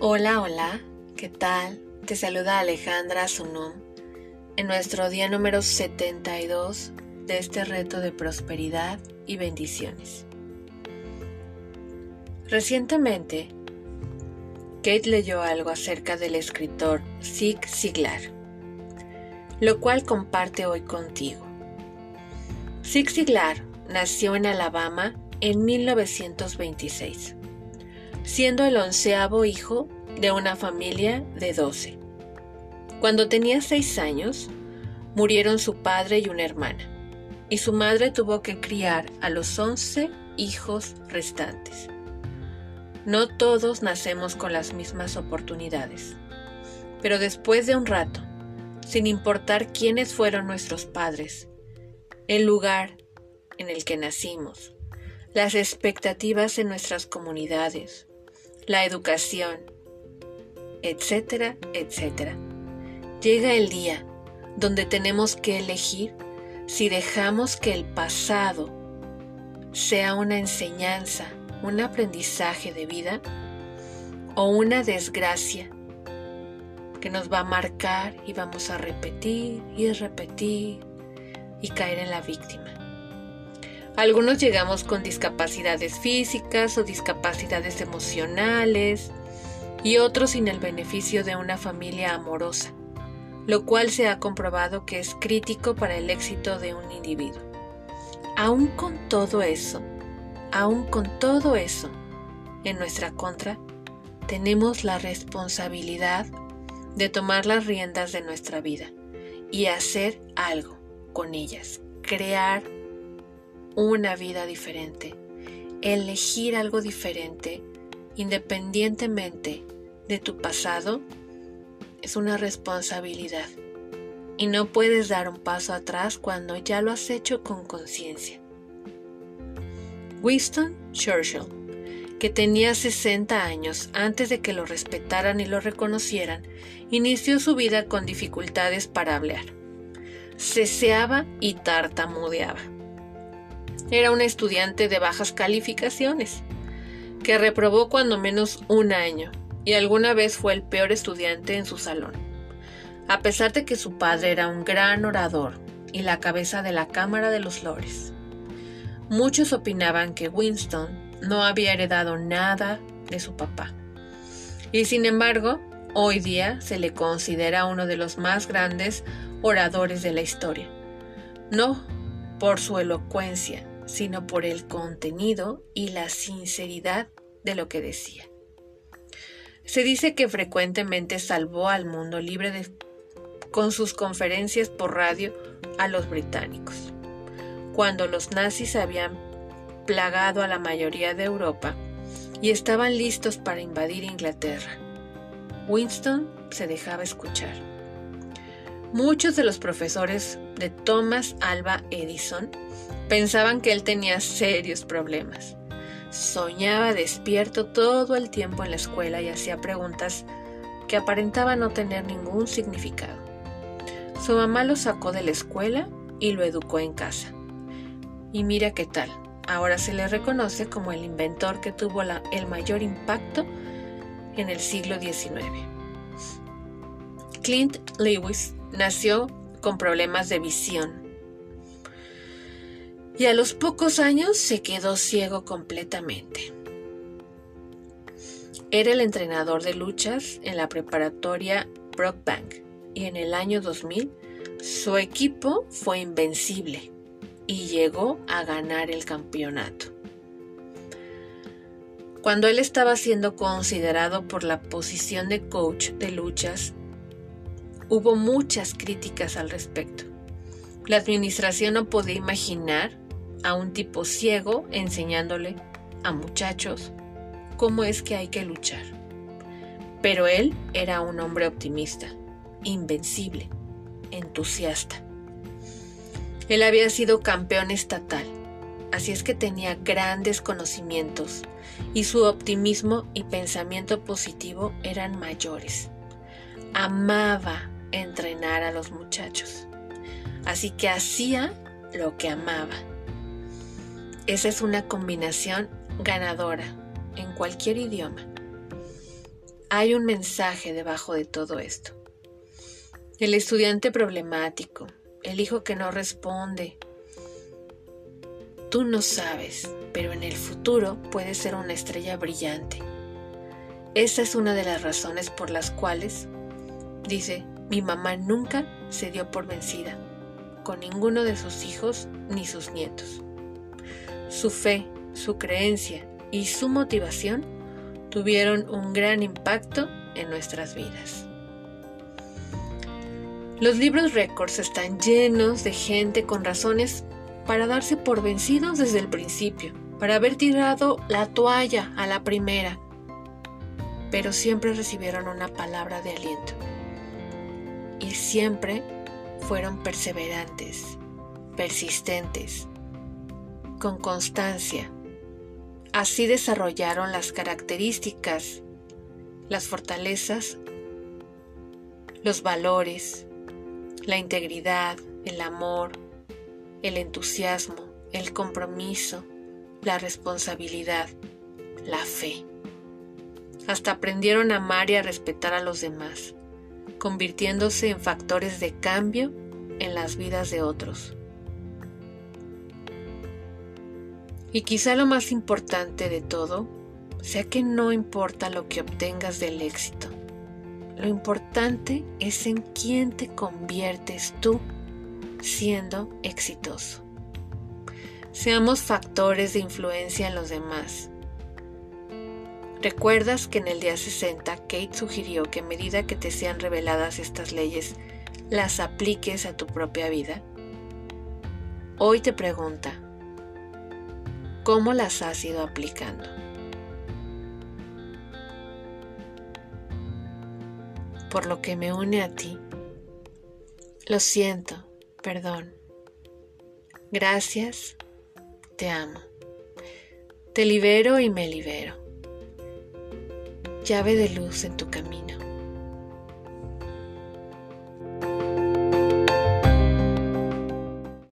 Hola, hola, ¿qué tal? Te saluda Alejandra Sunum en nuestro día número 72 de este reto de prosperidad y bendiciones. Recientemente, Kate leyó algo acerca del escritor Zig Ziglar, lo cual comparte hoy contigo. Zig Ziglar nació en Alabama en 1926, siendo el onceavo hijo de una familia de doce. Cuando tenía seis años, murieron su padre y una hermana, y su madre tuvo que criar a los once hijos restantes. No todos nacemos con las mismas oportunidades, pero después de un rato, sin importar quiénes fueron nuestros padres, el lugar en el que nacimos, las expectativas en nuestras comunidades, la educación, etcétera, etcétera. Llega el día donde tenemos que elegir si dejamos que el pasado sea una enseñanza, un aprendizaje de vida o una desgracia que nos va a marcar y vamos a repetir y repetir y caer en la víctima. Algunos llegamos con discapacidades físicas o discapacidades emocionales y otros sin el beneficio de una familia amorosa, lo cual se ha comprobado que es crítico para el éxito de un individuo. Aún con todo eso, aún con todo eso en nuestra contra, tenemos la responsabilidad de tomar las riendas de nuestra vida y hacer algo con ellas, crear una vida diferente, elegir algo diferente independientemente de tu pasado es una responsabilidad y no puedes dar un paso atrás cuando ya lo has hecho con conciencia. Winston Churchill, que tenía 60 años antes de que lo respetaran y lo reconocieran, inició su vida con dificultades para hablar. Ceseaba y tartamudeaba. Era un estudiante de bajas calificaciones, que reprobó cuando menos un año y alguna vez fue el peor estudiante en su salón. A pesar de que su padre era un gran orador y la cabeza de la Cámara de los Lores. Muchos opinaban que Winston no había heredado nada de su papá. Y sin embargo, hoy día se le considera uno de los más grandes oradores de la historia. No por su elocuencia, sino por el contenido y la sinceridad de lo que decía. Se dice que frecuentemente salvó al mundo libre de, con sus conferencias por radio a los británicos. Cuando los nazis habían plagado a la mayoría de Europa y estaban listos para invadir Inglaterra, Winston se dejaba escuchar. Muchos de los profesores de Thomas Alba Edison Pensaban que él tenía serios problemas. Soñaba despierto todo el tiempo en la escuela y hacía preguntas que aparentaban no tener ningún significado. Su mamá lo sacó de la escuela y lo educó en casa. Y mira qué tal, ahora se le reconoce como el inventor que tuvo el mayor impacto en el siglo XIX. Clint Lewis nació con problemas de visión y a los pocos años se quedó ciego completamente. Era el entrenador de luchas en la preparatoria Brockbank y en el año 2000 su equipo fue invencible y llegó a ganar el campeonato. Cuando él estaba siendo considerado por la posición de coach de luchas, hubo muchas críticas al respecto. La administración no podía imaginar a un tipo ciego enseñándole a muchachos cómo es que hay que luchar. Pero él era un hombre optimista, invencible, entusiasta. Él había sido campeón estatal, así es que tenía grandes conocimientos y su optimismo y pensamiento positivo eran mayores. Amaba entrenar a los muchachos, así que hacía lo que amaba esa es una combinación ganadora en cualquier idioma. hay un mensaje debajo de todo esto. El estudiante problemático, el hijo que no responde. Tú no sabes, pero en el futuro puedes ser una estrella brillante. Esa es una de las razones por las cuales, dice, mi mamá nunca se dio por vencida con ninguno de sus hijos ni sus nietos. Su fe, su creencia y su motivación tuvieron un gran impacto en nuestras vidas. Los libros récords están llenos de gente con razones para darse por vencidos desde el principio, para haber tirado la toalla a la primera, pero siempre recibieron una palabra de aliento y siempre fueron perseverantes, persistentes, con constancia. Así desarrollaron las características, las fortalezas, los valores, la integridad, el amor, el entusiasmo, el compromiso, la responsabilidad, la fe. Hasta aprendieron a amar y a respetar a los demás, convirtiéndose en factores de cambio en las vidas de otros. Y quizá lo más importante de todo sea que no importa lo que obtengas del éxito, lo importante es en quién te conviertes tú siendo exitoso. Seamos factores de influencia en los demás. ¿Recuerdas que en el día 60 Kate sugirió que a medida que te sean reveladas estas leyes, las apliques a tu propia vida? Hoy te pregunta, ¿cómo las has ido aplicando? por lo que me une a ti. Lo siento, perdón. Gracias, te amo. Te libero y me libero. Llave de luz en tu camino.